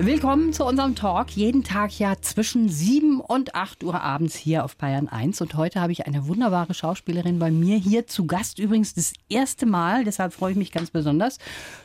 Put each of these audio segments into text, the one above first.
Willkommen zu unserem Talk. Jeden Tag ja zwischen 7 und 8 Uhr abends hier auf Bayern 1. Und heute habe ich eine wunderbare Schauspielerin bei mir hier zu Gast. Übrigens das erste Mal, deshalb freue ich mich ganz besonders.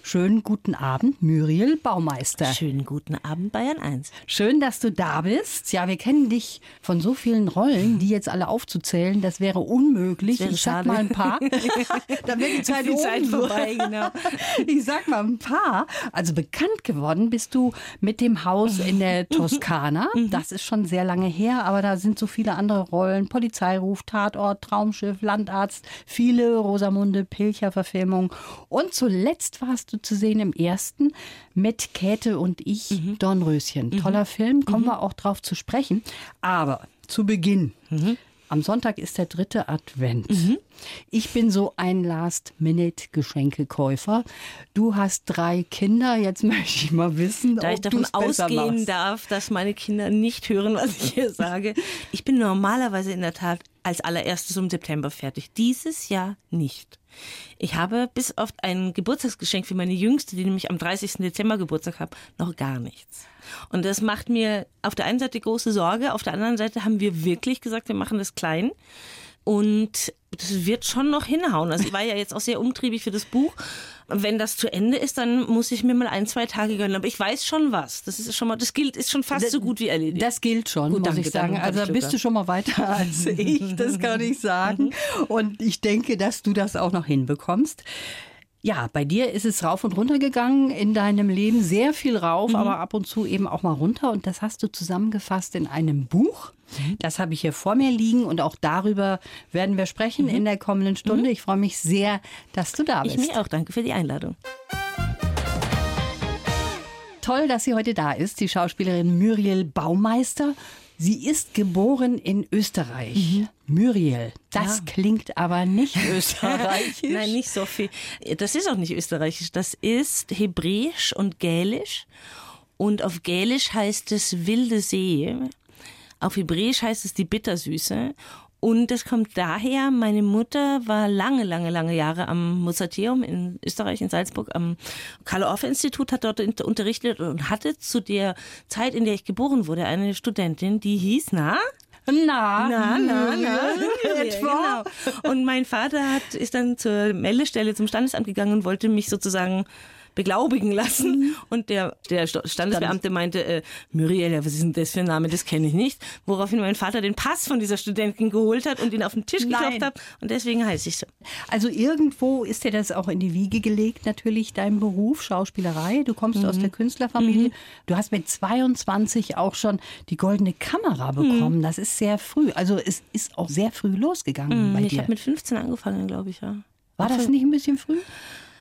Schönen guten Abend, Muriel Baumeister. Schönen guten Abend, Bayern 1. Schön, dass du da bist. Ja, wir kennen dich von so vielen Rollen, die jetzt alle aufzuzählen, das wäre unmöglich. Das wäre ich sag mal ein paar. Dann wäre die Zeit, Die. Zeit vorbei, genau. Ich sag mal ein paar. Also bekannt geworden bist du mit dem Haus in der Toskana. Das ist schon sehr lange her, aber da sind so viele andere Rollen. Polizeiruf, Tatort, Traumschiff, Landarzt, viele Rosamunde Pilcher-Verfilmungen. Und zuletzt warst du zu sehen im ersten mit Käthe und ich, Dornröschen. Toller Film, kommen wir auch drauf zu sprechen. Aber zu Beginn. Am Sonntag ist der dritte Advent. Ich bin so ein Last-Minute-Geschenkekäufer. Du hast drei Kinder. Jetzt möchte ich mal wissen, Da ob ich davon ausgehen darf, dass meine Kinder nicht hören, was ich hier sage. Ich bin normalerweise in der Tat als allererstes im September fertig. Dieses Jahr nicht. Ich habe bis auf ein Geburtstagsgeschenk für meine Jüngste, die nämlich am 30. Dezember Geburtstag hat, noch gar nichts. Und das macht mir auf der einen Seite große Sorge, auf der anderen Seite haben wir wirklich gesagt, wir machen das klein. Und das wird schon noch hinhauen. Also ich war ja jetzt auch sehr umtriebig für das Buch. Wenn das zu Ende ist, dann muss ich mir mal ein, zwei Tage gönnen. Aber ich weiß schon was. Das ist schon mal, das gilt, ist schon fast so gut wie erledigt. Das gilt schon, Gut, muss danke, ich sagen. Also Glück bist du schon mal weiter als ich, das kann ich sagen. Und ich denke, dass du das auch noch hinbekommst. Ja, bei dir ist es rauf und runter gegangen in deinem Leben. Sehr viel rauf, aber ab und zu eben auch mal runter. Und das hast du zusammengefasst in einem Buch. Das habe ich hier vor mir liegen und auch darüber werden wir sprechen in der kommenden Stunde. Ich freue mich sehr, dass du da ich bist. mir auch. Danke für die Einladung. Toll, dass sie heute da ist, die Schauspielerin Muriel Baumeister. Sie ist geboren in Österreich. Muriel, das Ja. klingt aber nicht österreichisch. Nein, nicht so viel. Das ist auch nicht österreichisch. Das ist hebräisch und gälisch. Und auf gälisch heißt es wilde See. Auf hebräisch heißt es die Bittersüße. Und das kommt daher, meine Mutter war lange, lange, lange Jahre am Mozarteum in Österreich, in Salzburg, am Karl-Orff-Institut, hat dort unter- unterrichtet und hatte zu der Zeit, in der ich geboren wurde, eine Studentin, die hieß, na? Na, Na, na, na. Etwa? Genau. Und mein Vater hat, ist dann zur Meldestelle zum Standesamt gegangen und wollte mich sozusagen beglaubigen lassen. Und der, der Standesbeamte meinte, äh, Muriel, was ist denn das für ein Name, das kenne ich nicht. Woraufhin mein Vater den Pass von dieser Studentin geholt hat und ihn auf den Tisch geklopft hat. Und deswegen heiße ich so. Also irgendwo ist dir das auch in die Wiege gelegt, natürlich dein Beruf, Schauspielerei. Du kommst aus der Künstlerfamilie. Du hast mit 22 auch schon die goldene Kamera bekommen. Das ist sehr früh. Also es ist auch sehr früh losgegangen bei ich dir. habe mit 15 angefangen, glaube ich, ja. War das nicht ein bisschen früh?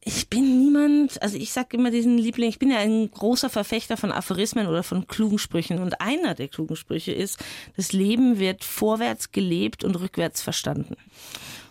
Ich bin niemand, also ich sage immer diesen Liebling, ich bin ja ein großer Verfechter von Aphorismen oder von klugen Sprüchen. Und einer der klugen Sprüche ist, das Leben wird vorwärts gelebt und rückwärts verstanden.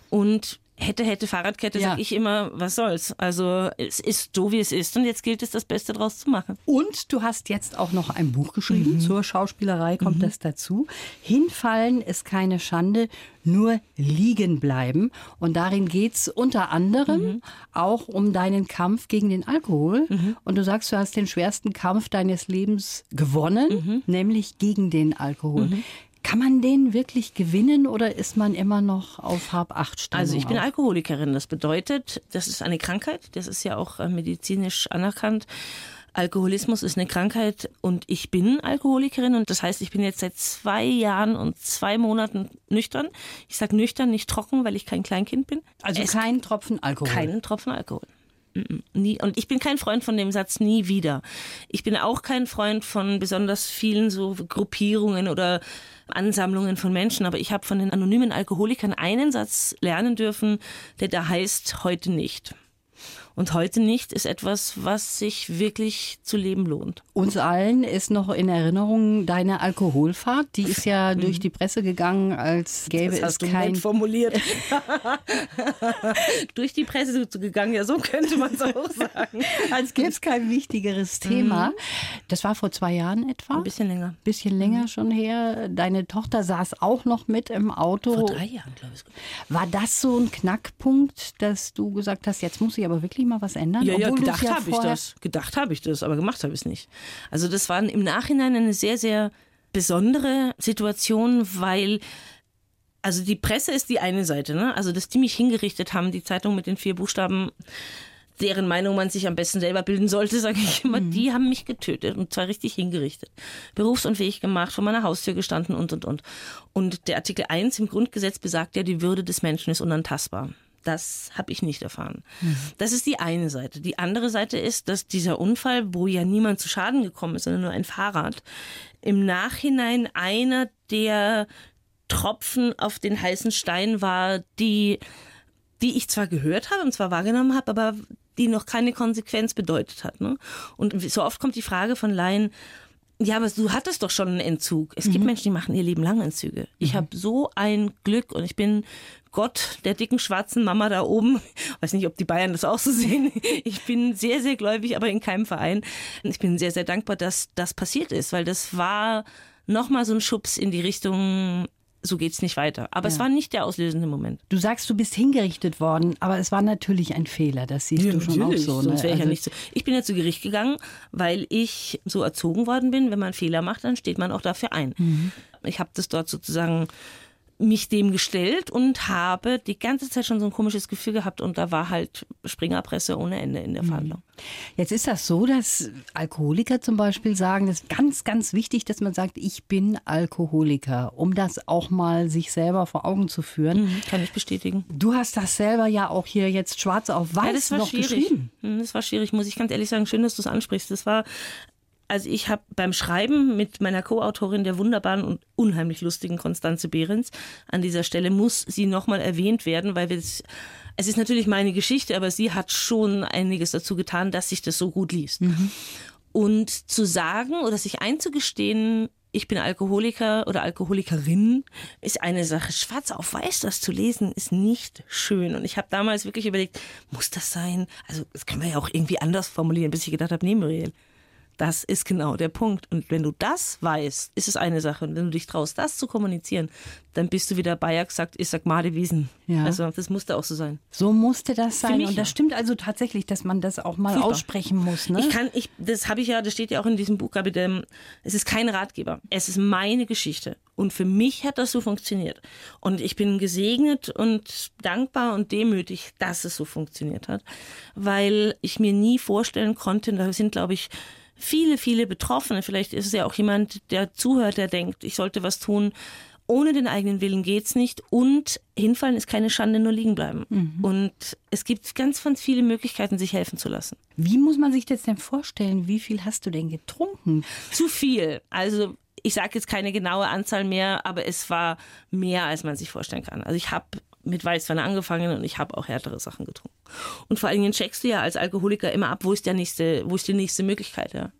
Und hätte, hätte Fahrradkette, Ja. sag ich immer, was soll's. Also es ist so, wie es ist und jetzt gilt es, das Beste draus zu machen. Und du hast jetzt auch noch ein Buch geschrieben. Zur Schauspielerei kommt das dazu. Hinfallen ist keine Schande, nur liegen bleiben. Und darin geht's unter anderem auch um deinen Kampf gegen den Alkohol. Und du sagst, du hast den schwersten Kampf deines Lebens gewonnen, nämlich gegen den Alkohol. Kann man den wirklich gewinnen oder ist man immer noch auf Hab-Acht-Stellung? Also ich bin? Alkoholikerin. Das bedeutet, das ist eine Krankheit. Das ist ja auch äh, medizinisch anerkannt. Alkoholismus ist eine Krankheit und ich bin Alkoholikerin und das heißt, ich bin jetzt seit zwei Jahren und zwei Monaten nüchtern. Ich sage nüchtern, nicht trocken, weil ich kein Kleinkind bin. Also Es kein Tropfen Alkohol. keinen Tropfen Alkohol. Nie. Und ich bin kein Freund von dem Satz nie wieder. Ich bin auch kein Freund von besonders vielen so Gruppierungen oder Ansammlungen von Menschen, aber ich habe von den anonymen Alkoholikern einen Satz lernen dürfen, der da heißt heute nicht. Und heute nicht ist etwas, was sich wirklich zu leben lohnt. Uns allen ist noch in Erinnerung deine Alkoholfahrt. Die ist ja durch die Presse gegangen, als gäbe Das hast es du kein. nett formuliert. Durch die Presse gegangen, ja, so könnte man es auch sagen. Als gäbe es kein wichtigeres Thema. Das war vor zwei Jahren etwa. Ein bisschen länger. bisschen länger schon her. Deine Tochter saß auch noch mit im Auto. Vor drei Jahren, glaube ich. War das so ein Knackpunkt, dass du gesagt hast, jetzt muss ich aber wirklich mal was ändern? Ja, ja, gedacht habe ich das. Gedacht habe ich das, aber gemacht habe ich es nicht. Also das war im Nachhinein eine sehr, sehr besondere Situation, weil also die Presse ist die eine Seite, ne? Also dass die mich hingerichtet haben, die Zeitung mit den vier Buchstaben, deren Meinung man sich am besten selber bilden sollte, sage ich immer, die haben mich getötet und zwar richtig hingerichtet. Berufsunfähig gemacht, vor meiner Haustür gestanden und und und. Und der Artikel 1 im Grundgesetz besagt ja, die Würde des Menschen ist unantastbar. Das habe ich nicht erfahren. Das ist die eine Seite. Die andere Seite ist, dass dieser Unfall, wo ja niemand zu Schaden gekommen ist, sondern nur ein Fahrrad, im Nachhinein einer der Tropfen auf den heißen Stein war, die, die ich zwar gehört habe und zwar wahrgenommen habe, aber die noch keine Konsequenz bedeutet hat. Ne? Und so oft kommt die Frage von Laien, ja, aber du hattest doch schon einen Entzug. Es gibt Menschen, die machen ihr Leben lang Entzüge. Ich habe so ein Glück und ich bin Gott der dicken schwarzen Mama da oben. Weiß nicht, ob die Bayern das auch so sehen. Ich bin sehr, sehr gläubig, aber in keinem Verein. Ich bin sehr, sehr dankbar, dass das passiert ist, weil das war nochmal so ein Schubs in die Richtung, so geht's nicht weiter. Aber es war nicht der auslösende Moment. Du sagst, du bist hingerichtet worden, aber es war natürlich ein Fehler. Das siehst du schon auch so. Sonst ne? ich ja Also- nicht so. Ich bin ja zu Gericht gegangen, weil ich so erzogen worden bin. Wenn man Fehler macht, dann steht man auch dafür ein. Mhm. Ich habe das dort sozusagen mich dem gestellt und habe die ganze Zeit schon so ein komisches Gefühl gehabt und da war halt Springerpresse ohne Ende in Mhm. der Verhandlung. Jetzt ist das so, dass Alkoholiker zum Beispiel sagen, das ist ganz, ganz wichtig, dass man sagt, ich bin Alkoholiker, um das auch mal sich selber vor Augen zu führen. Mhm, Kann ich bestätigen. Du hast das selber ja auch hier jetzt schwarz auf weiß Ja, das war noch schwierig. geschrieben. Hm, Das war schwierig, muss ich ganz ehrlich sagen. Schön, dass du es ansprichst. Das war, also ich habe beim Schreiben mit meiner Co-Autorin der wunderbaren und unheimlich lustigen Konstanze Behrens, an dieser Stelle muss sie nochmal erwähnt werden, weil wir es, es ist natürlich meine Geschichte, aber sie hat schon einiges dazu getan, dass sich das so gut liest. Und zu sagen oder sich einzugestehen, ich bin Alkoholiker oder Alkoholikerin, ist eine Sache. Schwarz auf weiß das zu lesen, ist nicht schön. Und ich habe damals wirklich überlegt, muss das sein? Also das können wir ja auch irgendwie anders formulieren, bis ich gedacht habe, nee, Muriel, das ist genau der Punkt. Und wenn du das weißt, ist es eine Sache. Und wenn du dich traust, das zu kommunizieren, dann bist du wieder Bayer gesagt, ich sag Made Wiesen. Ja. Also das musste auch so sein. So musste das sein. mich Und das ja. stimmt also tatsächlich, dass man das auch mal Furchtbar. aussprechen muss. Ne? Ich kann, ich, das habe ich ja, das steht ja auch in diesem Buch, Gabi, es ist kein Ratgeber. Es ist meine Geschichte. Und für mich hat das so funktioniert. Und ich bin gesegnet und dankbar und demütig, dass es so funktioniert hat. Weil ich mir nie vorstellen konnte, da sind, glaube ich, viele, viele Betroffene. Vielleicht ist es ja auch jemand, der zuhört, der denkt, ich sollte was tun. Ohne den eigenen Willen geht's nicht. Und hinfallen ist keine Schande, nur liegen bleiben. Und es gibt ganz, ganz viele Möglichkeiten, sich helfen zu lassen. Wie muss man sich das denn vorstellen? Wie viel hast du denn getrunken? Zu viel. Also ich sage jetzt keine genaue Anzahl mehr, aber es war mehr, als man sich vorstellen kann. Also ich habe mit Weißwein angefangen und ich habe auch härtere Sachen getrunken. Und vor allen Dingen checkst du ja als Alkoholiker immer ab, wo ist der nächste, wo ist die nächste Möglichkeit, ja.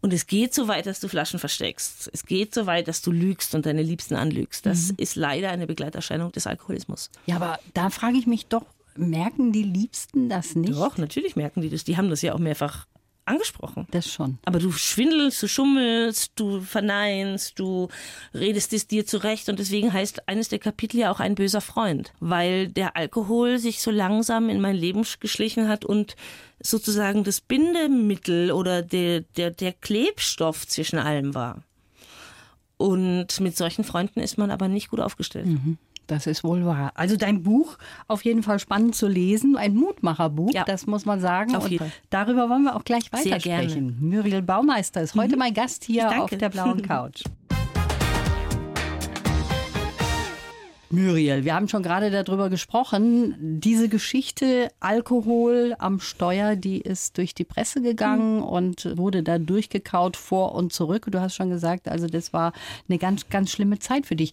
Und es geht so weit, dass du Flaschen versteckst. Es geht so weit, dass du lügst und deine Liebsten anlügst. Das ist leider eine Begleiterscheinung des Alkoholismus. Ja, aber da frage ich mich doch, merken die Liebsten das nicht? Doch, natürlich merken die das. Die haben das ja auch mehrfach angesprochen. Das schon. Aber du schwindelst, du schummelst, du verneinst, du redest es dir zurecht und deswegen heißt eines der Kapitel ja auch ein böser Freund, weil der Alkohol sich so langsam in mein Leben geschlichen hat und sozusagen das Bindemittel oder der, der, der Klebstoff zwischen allem war. Und mit solchen Freunden ist man aber nicht gut aufgestellt. Das ist wohl wahr. Also dein Buch auf jeden Fall spannend zu lesen, ein Mutmacherbuch, Ja. das muss man sagen. Auf Und jeden Fall. darüber wollen wir auch gleich Sehr weitersprechen. Muriel Baumeister ist heute mein Gast hier auf der blauen Couch. Muriel, wir haben schon gerade darüber gesprochen. Diese Geschichte Alkohol am Steuer, die ist durch die Presse gegangen und wurde da durchgekaut vor und zurück. Du hast schon gesagt, also das war eine ganz, ganz schlimme Zeit für dich.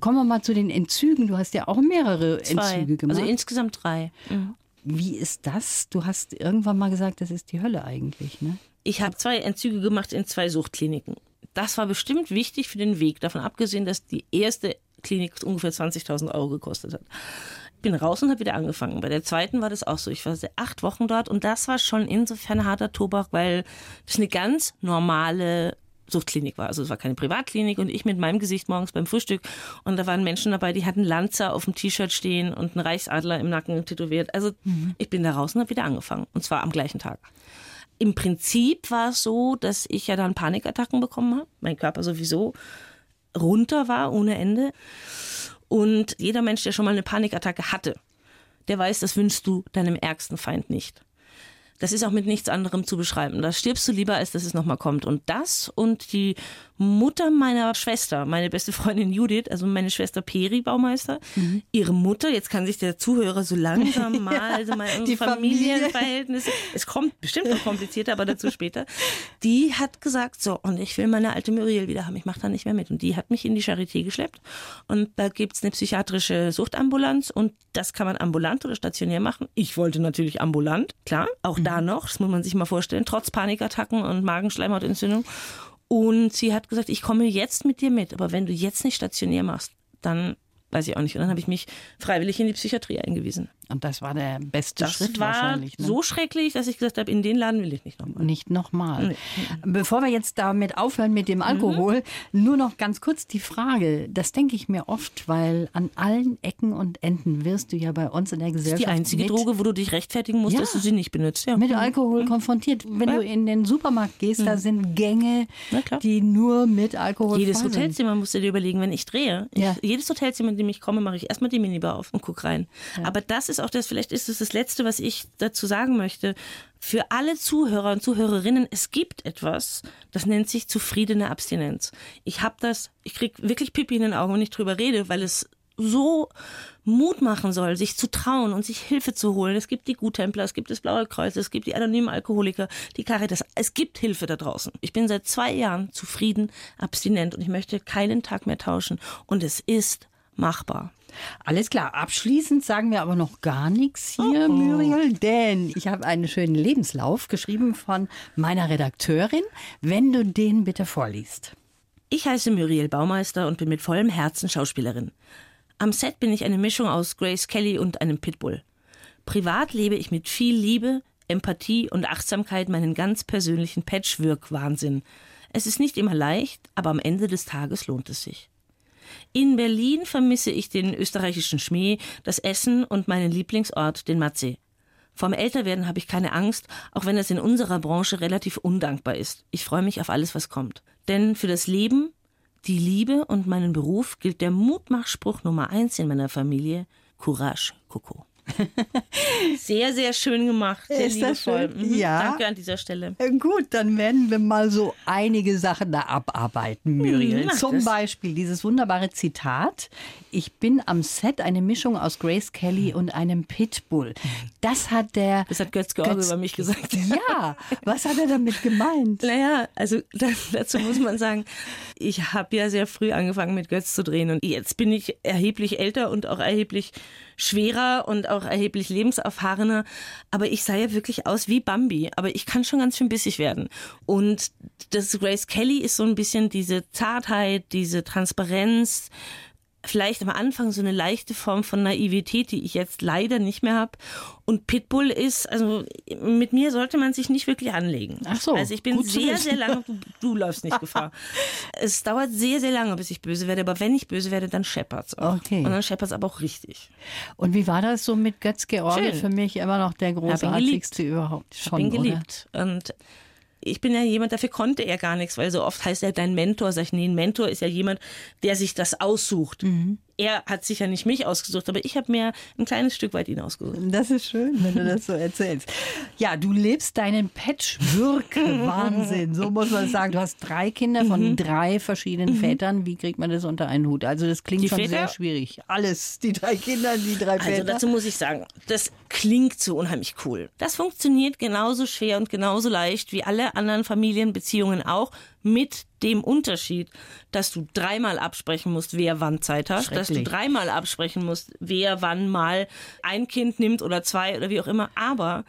Kommen wir mal zu den Entzügen. Du hast ja auch mehrere Zwei. Entzüge gemacht. Also insgesamt drei. Mhm. Wie ist das? Du hast irgendwann mal gesagt, das ist die Hölle eigentlich, ne? Ich habe zwei Entzüge gemacht in zwei Suchtkliniken. Das war bestimmt wichtig für den Weg, davon abgesehen, dass die erste Klinik ungefähr 20.000 Euro gekostet hat. Bin raus und habe wieder angefangen. Bei der zweiten war das auch so. Ich war acht Wochen dort und das war schon insofern harter Tobak, weil das eine ganz normale Suchtklinik war. Also es war keine Privatklinik und ich mit meinem Gesicht morgens beim Frühstück und da waren Menschen dabei, die hatten Lanzer auf dem T-Shirt stehen und einen Reichsadler im Nacken tätowiert. Also mhm. ich bin da raus und habe wieder angefangen und zwar am gleichen Tag. Im Prinzip war es so, dass ich ja dann Panikattacken bekommen habe. Mein Körper sowieso runter war ohne Ende. Und jeder Mensch, der schon mal eine Panikattacke hatte, der weiß, das wünschst du deinem ärgsten Feind nicht. Das ist auch mit nichts anderem zu beschreiben. Da stirbst du lieber, als dass es nochmal kommt. Und das und die Mutter meiner Schwester, meine beste Freundin Judith, also meine Schwester Peri Baumeister, mhm. ihre Mutter, jetzt kann sich der Zuhörer so langsam mal, also mal die Familienverhältnisse, es kommt bestimmt noch komplizierter, aber dazu später, die hat gesagt, so, und ich will meine alte Muriel wieder haben, ich mache da nicht mehr mit. Und die hat mich in die Charité geschleppt und da gibt's eine psychiatrische Suchtambulanz und das kann man ambulant oder stationär machen. Ich wollte natürlich ambulant, klar, auch mhm. da noch, das muss man sich mal vorstellen, trotz Panikattacken und Magenschleimhautentzündung. Und sie hat gesagt, ich komme jetzt mit dir mit, aber wenn du jetzt nicht stationär machst, dann weiß ich auch nicht. Und dann habe ich mich freiwillig in die Psychiatrie eingewiesen. Und das war der beste das Schritt war wahrscheinlich. Ne? so schrecklich, dass ich gesagt habe, in den Laden will ich nicht nochmal. Nicht nochmal. Nee. Bevor wir jetzt damit aufhören mit dem Alkohol, mhm. nur noch ganz kurz die Frage. Das denke ich mir oft, weil an allen Ecken und Enden wirst du ja bei uns in der Gesellschaft. Das ist die einzige Droge, wo du dich rechtfertigen musst, ja, dass du sie nicht benutzt. Ja. Mit mhm. Alkohol mhm. konfrontiert. Wenn ja. du in den Supermarkt gehst, mhm. da sind Gänge, die nur mit Alkohol Jedes Hotelzimmer musst du dir überlegen, wenn ich drehe. Ich, jedes Hotelzimmer, in dem ich komme, mache ich erstmal die Minibar auf und gucke rein. Aber das ist auch das, vielleicht ist es das Letzte, was ich dazu sagen möchte. Für alle Zuhörer und Zuhörerinnen, es gibt etwas, das nennt sich zufriedene Abstinenz. Ich habe das, ich krieg wirklich Pipi in den Augen, wenn ich drüber rede, weil es so Mut machen soll, sich zu trauen und sich Hilfe zu holen. Es gibt die Guttempler, es gibt das Blaue Kreuz, es gibt die anonymen Alkoholiker, die Caritas. Es gibt Hilfe da draußen. Ich bin seit zwei Jahren zufrieden, abstinent und ich möchte keinen Tag mehr tauschen. Und es ist machbar. Alles klar. Abschließend sagen wir aber noch gar nichts hier, oh, oh. Muriel, denn ich habe einen schönen Lebenslauf geschrieben von meiner Redakteurin. Wenn du den bitte vorliest. Ich heiße Muriel Baumeister und bin mit vollem Herzen Schauspielerin. Am Set bin ich eine Mischung aus Grace Kelly und einem Pitbull. Privat lebe ich mit viel Liebe, Empathie und Achtsamkeit meinen ganz persönlichen Patchwork-Wahnsinn. Es ist nicht immer leicht, aber am Ende des Tages lohnt es sich. In Berlin vermisse ich den österreichischen Schmäh, das Essen und meinen Lieblingsort, den Matzee. Vom Älterwerden habe ich keine Angst, auch wenn es in unserer Branche relativ undankbar ist. Ich freue mich auf alles, was kommt. Denn für das Leben, die Liebe und meinen Beruf gilt der Mutmachspruch Nummer eins in meiner Familie: Courage, Coco. sehr, sehr schön gemacht. Sehr Ist das schön? Mhm. Ja. Danke an dieser Stelle. Äh, gut, dann werden wir mal so einige Sachen da abarbeiten, Muriel. Mhm, Zum das. Beispiel dieses wunderbare Zitat. Ich bin am Set eine Mischung aus Grace Kelly und einem Pitbull. Das hat der. Das hat Götz George über mich gesagt. Ja, was hat er damit gemeint? Naja, also dazu muss man sagen, ich habe ja sehr früh angefangen mit Götz zu drehen und jetzt bin ich erheblich älter und auch erheblich schwerer und auch erheblich lebenserfahrener. Aber ich sah ja wirklich aus wie Bambi. Aber ich kann schon ganz schön bissig werden. Und das Grace Kelly ist so ein bisschen diese Zartheit, diese Transparenz, vielleicht am Anfang so eine leichte Form von Naivität, die ich jetzt leider nicht mehr habe. Und Pitbull ist, also mit mir sollte man sich nicht wirklich anlegen. Ach so. Also ich bin sehr, sehr lange, du, du läufst nicht Gefahr. es dauert sehr, sehr lange, bis ich böse werde. Aber wenn ich böse werde, dann scheppert's auch. Okay. Und dann scheppert's aber auch richtig. Und wie war das so mit Götz George? Für mich immer noch der großartigste überhaupt. Schon, ich bin geliebt. Oder? Und ich bin ja jemand, dafür konnte er gar nichts, weil so oft heißt er dein Mentor. Sag ich, nee, ein Mentor ist ja jemand, der sich das aussucht. Mhm. Er hat sicher nicht mich ausgesucht, aber ich habe mir ein kleines Stück weit ihn ausgesucht. Das ist schön, wenn du das so erzählst. Ja, du lebst deinen Patchwork-Wahnsinn. So muss man sagen. Du hast drei Kinder von mhm. drei verschiedenen mhm. Vätern. Wie kriegt man das unter einen Hut? Also das klingt die schon Väter? sehr schwierig. Alles, die drei Kinder, die drei Väter. Also dazu muss ich sagen, das klingt so unheimlich cool. Das funktioniert genauso schwer und genauso leicht wie alle anderen Familienbeziehungen auch, Mit dem Unterschied, dass du dreimal absprechen musst, wer wann Zeit hat, dass du dreimal absprechen musst, wer wann mal ein Kind nimmt oder zwei oder wie auch immer. Aber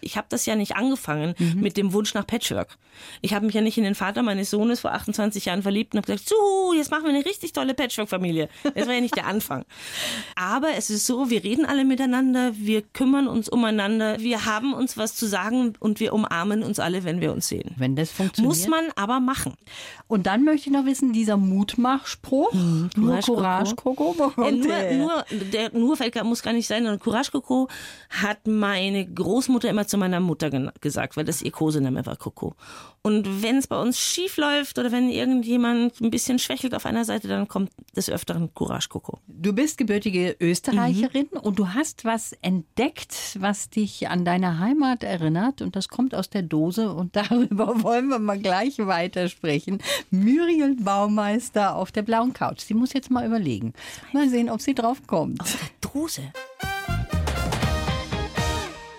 ich habe das ja nicht angefangen Mhm. mit dem Wunsch nach Patchwork. Ich habe mich ja nicht in den Vater meines Sohnes vor 28 Jahren verliebt und habe gesagt, so, jetzt machen wir eine richtig tolle Patchwork-Familie. Das war ja nicht der Anfang. Aber es ist so, wir reden alle miteinander, wir kümmern uns umeinander, wir haben uns was zu sagen und wir umarmen uns alle, wenn wir uns sehen. Wenn das funktioniert. Muss man aber machen. Und dann möchte ich noch wissen, dieser Mutmachspruch, nur Courage, Coco, wo Äh, nur, der? nur, der, nur muss gar nicht sein, sondern Courage Coco hat meine Großmutter immer zu meiner Mutter gesagt, weil das ihr Kosename war Coco. Und wenn es bei uns schief läuft oder wenn irgendjemand ein bisschen schwächelt auf einer Seite, dann kommt des Öfteren Courage Coco. Du bist gebürtige Österreicherin Mhm. und du hast was entdeckt, was dich an deine Heimat erinnert und das kommt aus der Dose und darüber wollen wir mal gleich weitersprechen. Muriel Baumeister auf der blauen Couch. Sie muss jetzt mal überlegen. Mal sehen, ob sie drauf kommt. Dose.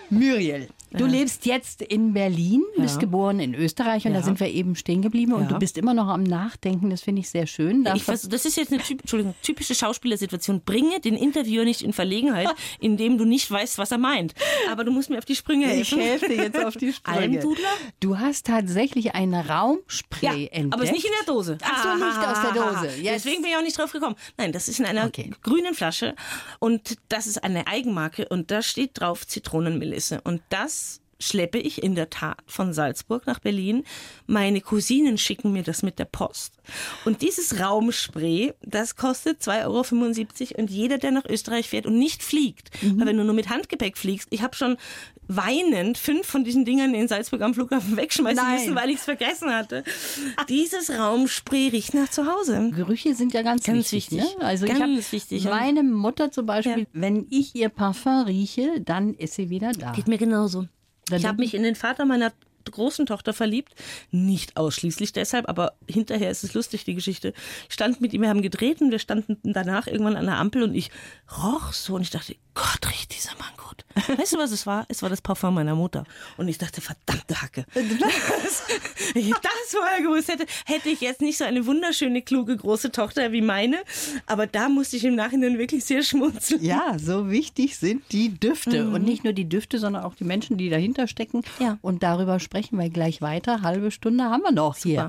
Muriel, du lebst jetzt in Berlin, bist Ja. geboren in Österreich und da Ja. sind wir eben stehen geblieben und Ja. du bist immer noch am Nachdenken, das finde ich sehr schön. Da Ich weiß, das ist jetzt eine typ, typische Schauspielersituation. Bringe den Interviewer nicht in Verlegenheit, indem du nicht weißt, was er meint. Aber du musst mir auf die Sprünge ich helfen. helfe dir jetzt auf die Sprünge. Almdudler? Du hast tatsächlich ein Raumspray entdeckt. aber es ist nicht in der Dose. Ach so, nicht aus der Dose. Jetzt- Deswegen bin ich auch nicht drauf gekommen. Nein, das ist in einer Okay. grünen Flasche und das ist eine Eigenmarke und da steht drauf Zitronenmelisse und das schleppe ich in der Tat von Salzburg nach Berlin. Meine Cousinen schicken mir das mit der Post. Und dieses Raumspray, das kostet 2,75 Euro und jeder, der nach Österreich fährt und nicht fliegt, Mhm. weil wenn du nur mit Handgepäck fliegst, ich habe schon weinend fünf von diesen Dingern in Salzburg am Flughafen wegschmeißen Nein. müssen, weil ich es vergessen hatte. Dieses Raumspray riecht nach zu Hause. Gerüche sind ja ganz, Ganz wichtig. wichtig. Ne? Also ich Ganz hab wichtig. Meine Mutter zum Beispiel, Ja. wenn ich ihr Parfum rieche, dann ist sie wieder da. Geht mir genauso. Dann ich habe mich in den Vater meiner großen Tochter verliebt. Nicht ausschließlich deshalb, aber hinterher ist es lustig, die Geschichte. Ich stand mit ihm, wir haben gedreht und wir standen danach irgendwann an der Ampel und ich roch so und ich dachte, Gott, riecht dieser Mann gut. Weißt du, was es war? Es war das Parfum meiner Mutter. Und ich dachte, verdammte Hacke. Das, wenn ich das vorher gewusst hätte, hätte ich jetzt nicht so eine wunderschöne, kluge, große Tochter wie meine. Aber da musste ich im Nachhinein wirklich sehr schmunzeln. Ja, so wichtig sind die Düfte. Und nicht nur die Düfte, sondern auch die Menschen, die dahinter stecken. Mhm. Ja. Und darüber sprechen wir gleich weiter. Halbe Stunde haben wir noch hier.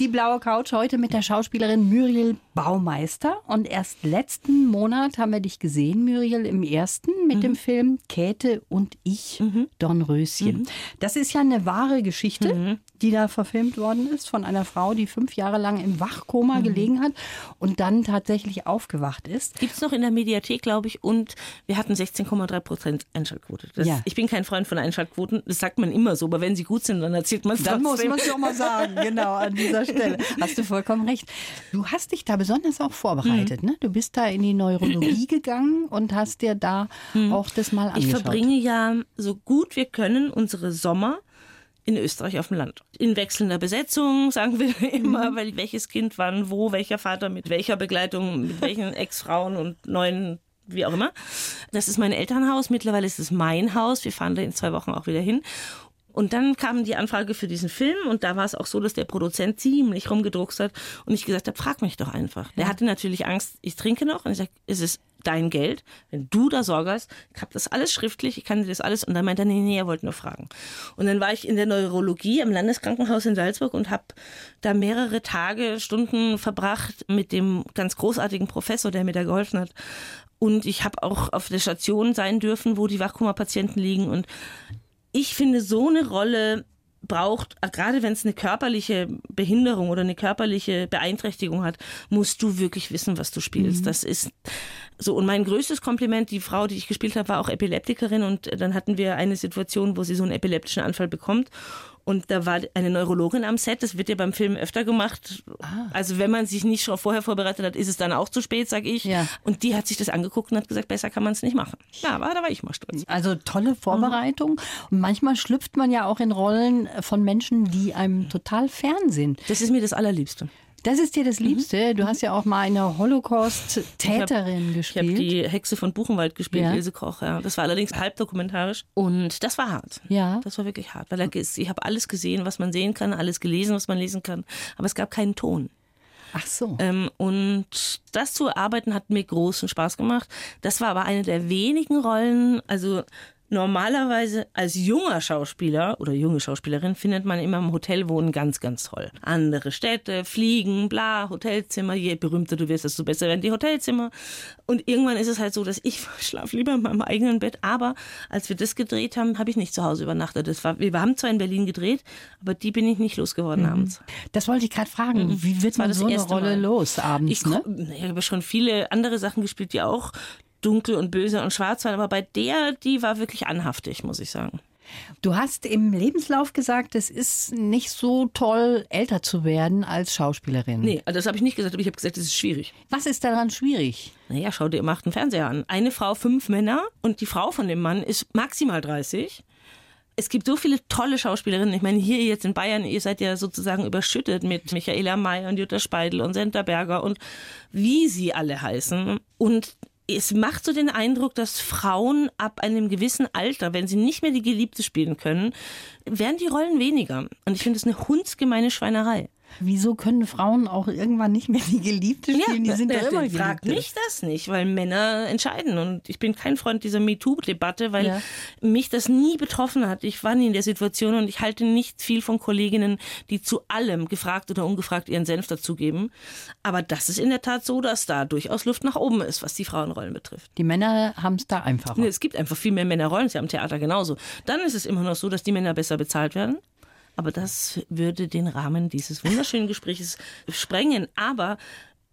Die blaue Couch heute mit der Schauspielerin Muriel Baumeister. Und erst letzten Monat haben wir dich gesehen, Muriel, im ersten mit dem Film Käthe und ich, Dornröschen. Das ist ja eine wahre Geschichte, die da verfilmt worden ist von einer Frau, die fünf Jahre lang im Wachkoma gelegen hat und dann tatsächlich aufgewacht ist. Gibt's noch in der Mediathek, glaube ich, und wir hatten 16,3 Prozent Einschaltquote. Das, Ja. Ich bin kein Freund von Einschaltquoten, das sagt man immer so, aber wenn sie gut sind, dann erzählt man es Dann muss trotzdem. man es doch mal sagen, genau an dieser Stelle. Hast du vollkommen recht. Du hast dich da besonders auch vorbereitet. Mhm. Ne? Du bist da in die Neurologie gegangen und hast dir da auch das mal Mhm. Ich angeschaut. verbringe ja so gut wir können unsere Sommer in Österreich auf dem Land. In wechselnder Besetzung, sagen wir immer, Mhm. weil welches Kind wann, wo, welcher Vater mit welcher Begleitung, mit welchen Ex-Frauen und neuen, wie auch immer. Das ist mein Elternhaus. Mittlerweile ist es mein Haus. Wir fahren da in zwei Wochen auch wieder hin. Und dann kam die Anfrage für diesen Film und da war es auch so, dass der Produzent ziemlich rumgedruckst hat und ich gesagt habe, frag mich doch einfach. Der hatte natürlich Angst, ich trinke noch und ich sage, es ist dein Geld, wenn du da Sorge hast, ich habe das alles schriftlich, ich kann dir das alles und dann meinte er, nee, nee, er wollte nur fragen. Und dann war ich in der Neurologie am Landeskrankenhaus in Salzburg und habe da mehrere Tage, Stunden verbracht mit dem ganz großartigen Professor, der mir da geholfen hat. Und ich habe auch auf der Station sein dürfen, wo die Wachkoma-Patienten liegen und ich finde, so eine Rolle braucht, gerade wenn es eine körperliche Behinderung oder eine körperliche Beeinträchtigung hat, musst du wirklich wissen, was du spielst. Das ist so. Und mein größtes Kompliment, die Frau, die ich gespielt habe, war auch Epileptikerin und dann hatten wir eine Situation, wo sie so einen epileptischen Anfall bekommt. Und da war eine Neurologin am Set, das wird ja beim Film öfter gemacht. Also wenn man sich nicht schon vorher vorbereitet hat, ist es dann auch zu spät, sag ich. Ja. Und die hat sich das angeguckt und hat gesagt, besser kann man es nicht machen. Ja, aber da war ich mal stolz. Also tolle Vorbereitung. Und manchmal schlüpft man ja auch in Rollen von Menschen, die einem total fern sind. Das ist mir das Allerliebste. Das ist dir das Liebste. Du hast ja auch mal eine Holocaust-Täterin Ich gespielt. habe die Hexe von Buchenwald gespielt, Ja. Ilse Koch. Ja. Das war allerdings halbdokumentarisch und das war hart. Ja. Das war wirklich hart, weil ich habe alles gesehen, was man sehen kann, alles gelesen, was man lesen kann, aber es gab keinen Ton. Ach so. Ähm, und das zu erarbeiten hat mir großen Spaß gemacht. Das war aber eine der wenigen Rollen, also normalerweise als junger Schauspieler oder junge Schauspielerin findet man immer im Hotelwohnen ganz, ganz toll. Andere Städte, Fliegen, bla, Hotelzimmer. Je berühmter du wirst, desto besser werden die Hotelzimmer. Und irgendwann ist es halt so, dass ich schlafe lieber in meinem eigenen Bett. Aber als wir das gedreht haben, habe ich nicht zu Hause übernachtet. Das war, wir haben zwar in Berlin gedreht, aber die bin ich nicht losgeworden abends. Das wollte ich gerade fragen. Wie wird man das so eine Rolle Mal. los abends? Ich, ne? ich habe schon viele andere Sachen gespielt, die auch dunkel und böse und schwarz waren, aber bei der, die war wirklich anhaftig, muss ich sagen. Du hast im Lebenslauf gesagt, es ist nicht so toll, älter zu werden als Schauspielerin. Nee, also das habe ich nicht gesagt, aber ich habe gesagt, das ist schwierig. Was ist daran schwierig? Naja, schau dir, macht einen Fernseher an. Eine Frau, fünf Männer und die Frau von dem Mann ist maximal 30. Es gibt so viele tolle Schauspielerinnen. Ich meine, hier jetzt in Bayern, ihr seid ja sozusagen überschüttet mit Michaela May und Jutta Speidel und Senta Berger und wie sie alle heißen. Und es macht so den Eindruck, dass Frauen ab einem gewissen Alter, wenn sie nicht mehr die Geliebte spielen können, werden die Rollen weniger. Und ich finde das eine hundsgemeine Schweinerei. Wieso können Frauen auch irgendwann nicht mehr die Geliebte spielen? die sind doch immer der fragt Geliebte. mich das nicht, weil Männer entscheiden. Und ich bin kein Freund dieser MeToo-Debatte, weil Ja. mich das nie betroffen hat. Ich war nie in der Situation und ich halte nicht viel von Kolleginnen, die zu allem, gefragt oder ungefragt, ihren Senf dazugeben. Aber das ist in der Tat so, dass da durchaus Luft nach oben ist, was die Frauenrollen betrifft. Die Männer haben es da einfacher. Nee, Es gibt einfach viel mehr Männerrollen, ja am Theater genauso. Dann ist es immer noch so, dass die Männer besser bezahlt werden. Aber das würde den Rahmen dieses wunderschönen Gespräches sprengen. Aber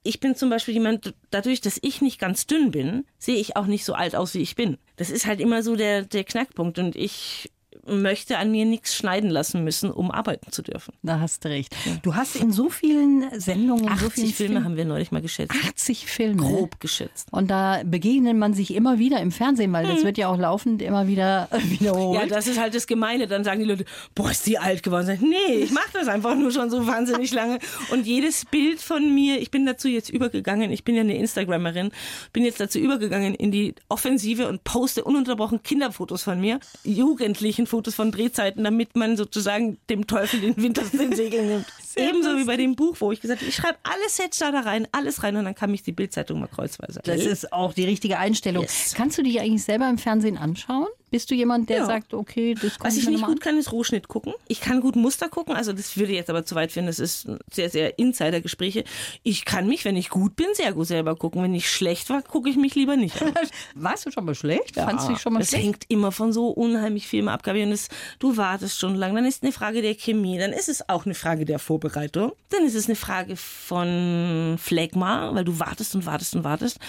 ich bin zum Beispiel jemand, dadurch, dass ich nicht ganz dünn bin, sehe ich auch nicht so alt aus, wie ich bin. Das ist halt immer so der, der Knackpunkt. Und ich möchte an mir nichts schneiden lassen müssen, um arbeiten zu dürfen. Da hast du recht. Du hast in so vielen Sendungen, in so 80 vielen Filme Filmen- haben wir neulich mal geschätzt. 80 Filme. Grob geschätzt. Und da begegnet man sich immer wieder im Fernsehen, weil das wird ja auch laufend immer wieder wiederholt. Ja, das ist halt das Gemeine. Dann sagen die Leute, boah, ist die alt geworden. Sag nee, ich mache das einfach nur schon so wahnsinnig lange. Und jedes Bild von mir, ich bin dazu jetzt übergegangen, ich bin ja eine Instagrammerin, bin jetzt dazu übergegangen in die Offensive und poste ununterbrochen Kinderfotos von mir, jugendlichen Fotos von Drehzeiten, damit man sozusagen dem Teufel den Winter aus den Segeln nimmt. Ebenso wie bei dem Buch, wo ich gesagt habe, ich schreibe alles jetzt da rein, alles rein und dann kann mich die Bildzeitung mal kreuzweise. Das ist auch die richtige Einstellung. Yes. Kannst du dich eigentlich selber im Fernsehen anschauen? Bist du jemand, der Ja. sagt, okay, das guck Was ich nicht gut kann, ist Rohschnitt gucken. Ich kann gut Muster gucken, also das würde jetzt aber zu weit führen. Das ist sehr, sehr Insider-Gespräche. Ich kann mich, wenn ich gut bin, sehr gut selber gucken. Wenn ich schlecht war, gucke ich mich lieber nicht an. Warst du schon mal schlecht? Fandst du dich schon mal das schlecht? hängt immer von so unheimlich viel ab. Und das, du wartest stundenlang. Dann ist es eine Frage der Chemie. Dann ist es auch eine Frage der Vorbereitung. Dann ist es eine Frage von Phlegma, weil du wartest und wartest und wartest.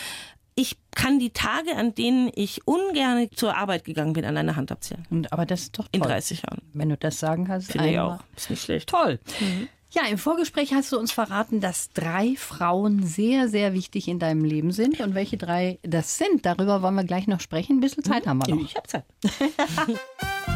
Ich kann die Tage, an denen ich ungern zur Arbeit gegangen bin, an einer Hand abzählen. Und, aber das ist doch In toll. 30 Jahren. Wenn du das sagen kannst. Finde ich auch. Ist nicht schlecht. Toll. Ja, im Vorgespräch hast du uns verraten, dass drei Frauen sehr, sehr wichtig in deinem Leben sind. Und welche drei das sind, darüber wollen wir gleich noch sprechen. Ein bisschen Zeit haben wir noch. Ich habe Zeit.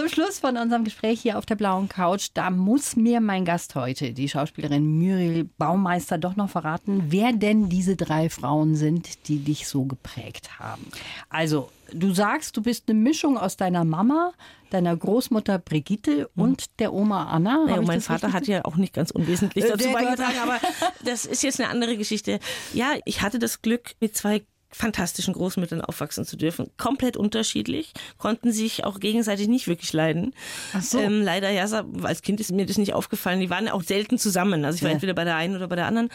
Zum Schluss von unserem Gespräch hier auf der blauen Couch, da muss mir mein Gast heute, die Schauspielerin Muriel Baumeister, doch noch verraten, wer denn diese drei Frauen sind, die dich so geprägt haben. Also, du sagst, du bist eine Mischung aus deiner Mama, deiner Großmutter Brigitte und der Oma Anna. Ja, mein Vater richtig hat ja auch nicht ganz unwesentlich Äh, dazu beigetragen, aber das ist jetzt eine andere Geschichte. Ja, ich hatte das Glück, mit zwei fantastischen Großmüttern aufwachsen zu dürfen. Komplett unterschiedlich, konnten sich auch gegenseitig nicht wirklich leiden. Ach so. Ähm, leider, ja, als Kind ist mir das nicht aufgefallen. Die waren auch selten zusammen. Also ich war Ja. entweder bei der einen oder bei der anderen.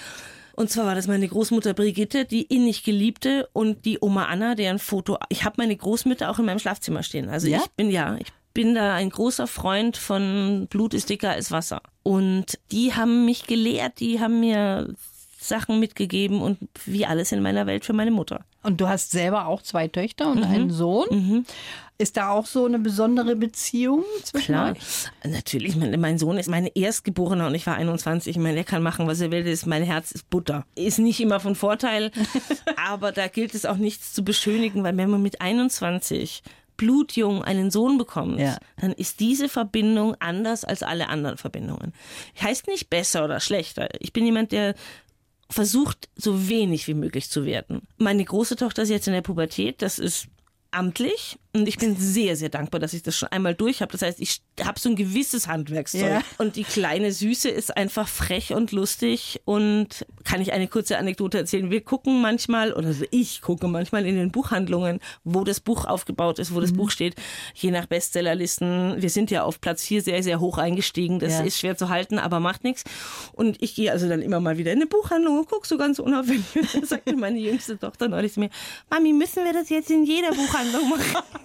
Und zwar war das meine Großmutter Brigitte, die innig geliebte und die Oma Anna, deren Foto. Ich habe meine Großmütter auch in meinem Schlafzimmer stehen. Also Ja? ich bin ja, ich bin da ein großer Freund von Blut ist dicker als Wasser. Und die haben mich gelehrt, die haben mir Sachen mitgegeben und wie alles in meiner Welt für meine Mutter. Und du hast selber auch zwei Töchter Mhm. und einen Sohn. Ist da auch so eine besondere Beziehung zwischen Klar, euch? natürlich. Mein, mein Sohn ist mein Erstgeborener und ich war 21. Ich meine, er kann machen, was er will. Das ist, mein Herz ist Butter. Ist nicht immer von Vorteil, aber da gilt es auch nichts zu beschönigen, weil wenn man mit 21 blutjung einen Sohn bekommt, Ja. dann ist diese Verbindung anders als alle anderen Verbindungen. Heißt nicht besser oder schlechter. Ich bin jemand, der versucht, so wenig wie möglich zu werden. Meine große Tochter ist jetzt in der Pubertät, das ist amtlich und ich bin sehr, sehr dankbar, dass ich das schon einmal durch habe. Das heißt, ich habe so ein gewisses Handwerkszeug. Ja. Und die kleine Süße ist einfach frech und lustig und kann ich eine kurze Anekdote erzählen. Wir gucken manchmal, oder also ich gucke manchmal in den Buchhandlungen, wo das Buch aufgebaut ist, wo das Buch steht, je nach Bestsellerlisten. Wir sind ja auf Platz 4 sehr, sehr hoch eingestiegen. Das Ja. ist schwer zu halten, aber macht nichts. Und ich gehe also dann immer mal wieder in eine Buchhandlung und gucke so ganz unauffällig. Da sagte meine jüngste Tochter neulich zu mir, Mami, müssen wir das jetzt in jeder Buchhandlung machen?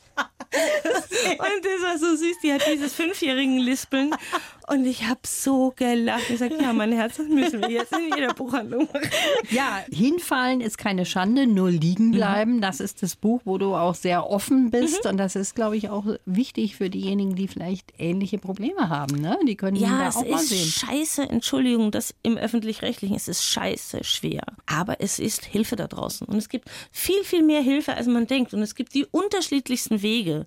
Und das war so süß, die hat dieses fünfjährigen Lispeln. Und ich habe so gelacht. Ich sagte, ja, mein Herz, das müssen wir jetzt in jeder Buchhandlung machen. Ja, hinfallen ist keine Schande, nur liegen bleiben. Das ist das Buch, wo du auch sehr offen bist. Und das ist, glaube ich, auch wichtig für diejenigen, die vielleicht ähnliche Probleme haben. Ne? Die können Ja, da es auch mal ist sehen. scheiße, Entschuldigung, das im Öffentlich-Rechtlichen ist es scheiße schwer. Aber es ist Hilfe da draußen. Und es gibt viel, viel mehr Hilfe, als man denkt. Und es gibt die unterschiedlichsten Wege.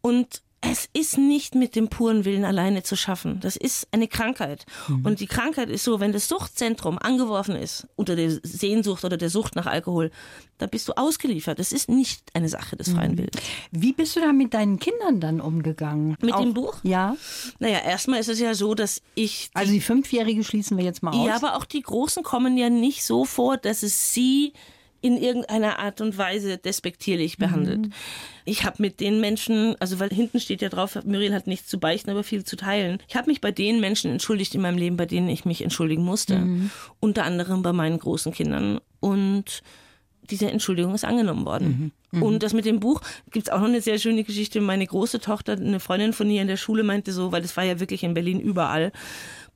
Und es ist nicht mit dem puren Willen alleine zu schaffen. Das ist eine Krankheit. Und die Krankheit ist so, wenn das Suchtzentrum angeworfen ist unter der Sehnsucht oder der Sucht nach Alkohol, da bist du ausgeliefert. Das ist nicht eine Sache des freien Willens. Wie bist du da mit deinen Kindern dann umgegangen? Mit auch, dem Buch? Ja. Naja, erstmal ist es ja so, dass ich die Also die Fünfjährige schließen wir jetzt mal aus. Ja, aber auch die Großen kommen ja nicht so vor, dass es sie in irgendeiner Art und Weise despektierlich behandelt. Ich habe mit den Menschen, also weil hinten steht ja drauf, Muriel hat nichts zu beichten, aber viel zu teilen. Ich habe mich bei den Menschen entschuldigt in meinem Leben, bei denen ich mich entschuldigen musste. Unter anderem bei meinen großen Kindern. Und diese Entschuldigung ist angenommen worden. Und das mit dem Buch gibt's auch noch eine sehr schöne Geschichte. Meine große Tochter, eine Freundin von ihr in der Schule meinte so, weil das war ja wirklich in Berlin überall,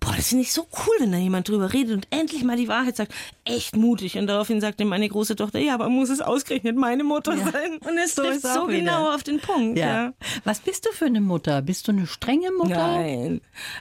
boah, das finde ich so cool, wenn da jemand drüber redet und endlich mal die Wahrheit sagt. Echt mutig. Und daraufhin sagte meine große Tochter, ja, aber muss es ausgerechnet meine Mutter sein? Und es So trifft so wieder. genau auf den Punkt. Ja. Ja. Was bist du für eine Mutter? Bist du eine strenge Mutter? Nein.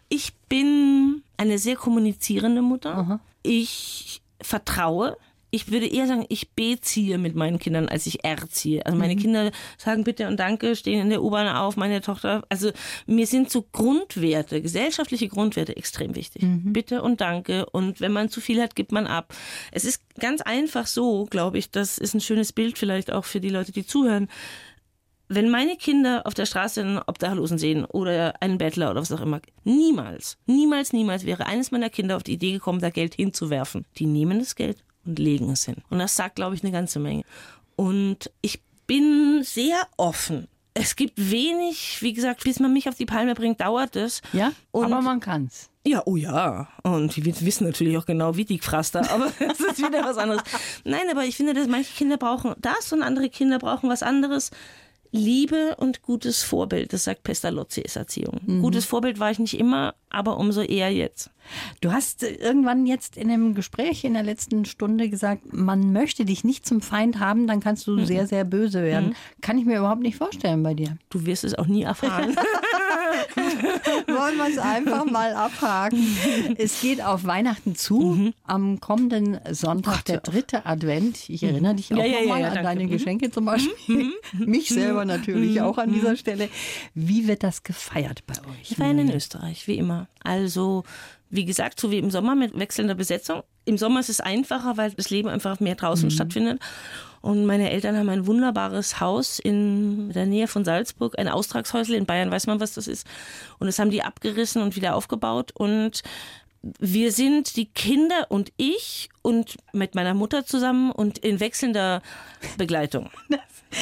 Ich bin eine sehr kommunizierende Mutter. Ich vertraue. Ich würde eher sagen, ich beziehe mit meinen Kindern, als ich erziehe. Also meine Kinder sagen bitte und danke, stehen in der U-Bahn auf, meine Tochter. Also mir sind so Grundwerte, gesellschaftliche Grundwerte extrem wichtig. Bitte und danke. Und wenn man zu viel hat, gibt man ab. Es ist ganz einfach so, glaube ich, das ist ein schönes Bild vielleicht auch für die Leute, die zuhören wenn meine Kinder auf der Straße einen Obdachlosen sehen oder einen Bettler oder was auch immer, niemals, niemals, niemals wäre eines meiner Kinder auf die Idee gekommen, da Geld hinzuwerfen. Die nehmen das Geld und legen es hin. Und das sagt, glaube ich, eine ganze Menge. Und ich bin sehr offen. Es gibt wenig, wie gesagt, bis man mich auf die Palme bringt, dauert es. Ja, Und aber man kann's. ja, oh ja. Und die wissen natürlich auch genau, wie die Pfraster, aber das ist wieder was anderes. Nein, aber ich finde, dass manche Kinder brauchen das und andere Kinder brauchen was anderes. Liebe und gutes Vorbild, das sagt Pestalozzi, ist Erziehung. Gutes Vorbild war ich nicht immer, aber umso eher jetzt. Du hast äh, irgendwann jetzt in einem Gespräch in der letzten Stunde gesagt, man möchte dich nicht zum Feind haben, dann kannst du sehr, sehr böse werden. Kann ich mir überhaupt nicht vorstellen bei dir. Du wirst es auch nie erfahren. Wollen wir es einfach mal abhaken. Es geht auf Weihnachten zu. Am kommenden Sonntag, der dritte Advent. Ich erinnere dich auch Ja, ja, ja, nochmal ja, an deine Mhm. Geschenke zum Beispiel. Mich selber natürlich auch an dieser Stelle. Wie wird das gefeiert bei euch? Ich feiere in Österreich, wie immer. Also, wie gesagt, so wie im Sommer mit wechselnder Besetzung. Im Sommer ist es einfacher, weil das Leben einfach mehr draußen stattfindet. Und meine Eltern haben ein wunderbares Haus in der Nähe von Salzburg, ein Austragshäusl. In Bayern weiß man, was das ist. Und das haben die abgerissen und wieder aufgebaut. Und wir sind die Kinder und ich und mit meiner Mutter zusammen und in wechselnder Begleitung.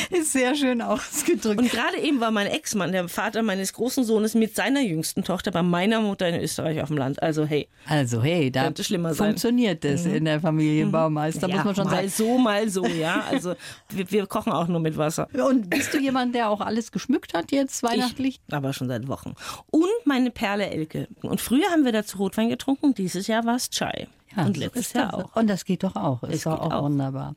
Ist sehr schön ausgedrückt. Und gerade eben war mein Ex-Mann, der Vater meines großen Sohnes, mit seiner jüngsten Tochter bei meiner Mutter in Österreich auf dem Land. Also hey, Also hey, da Könnte schlimmer sein. funktioniert es in der Familie Baumeister, muss man schon mal sagen. so, mal so, ja. Also wir, wir kochen auch nur mit Wasser. Und bist du jemand, der auch alles geschmückt hat jetzt weihnachtlich? Ich, aber schon seit Wochen. Und meine Perle Elke. Und früher haben wir dazu Rotwein getrunken, dieses Jahr war es Chai. Und so letztes ist Jahr das. auch. Und das geht doch auch. Ist Es doch geht auch, auch. wunderbar.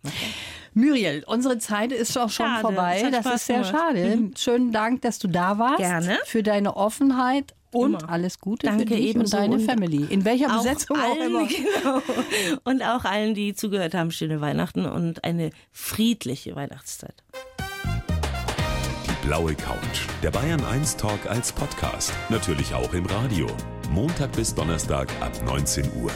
Muriel, unsere Zeit ist auch schon Schade, vorbei. Das Spaß ist sehr gemacht. schade. Schönen Dank, dass du da warst. Gerne. Für deine Offenheit und Immer. alles Gute Danke für dich und ebenso deine und Family. In welcher Auch Besetzung auch allen, immer. Genau. Und auch allen, die zugehört haben, schöne Weihnachten und eine friedliche Weihnachtszeit. Die blaue Couch. Der Bayern 1 Talk als Podcast. Natürlich auch im Radio. Montag bis Donnerstag ab 19 Uhr.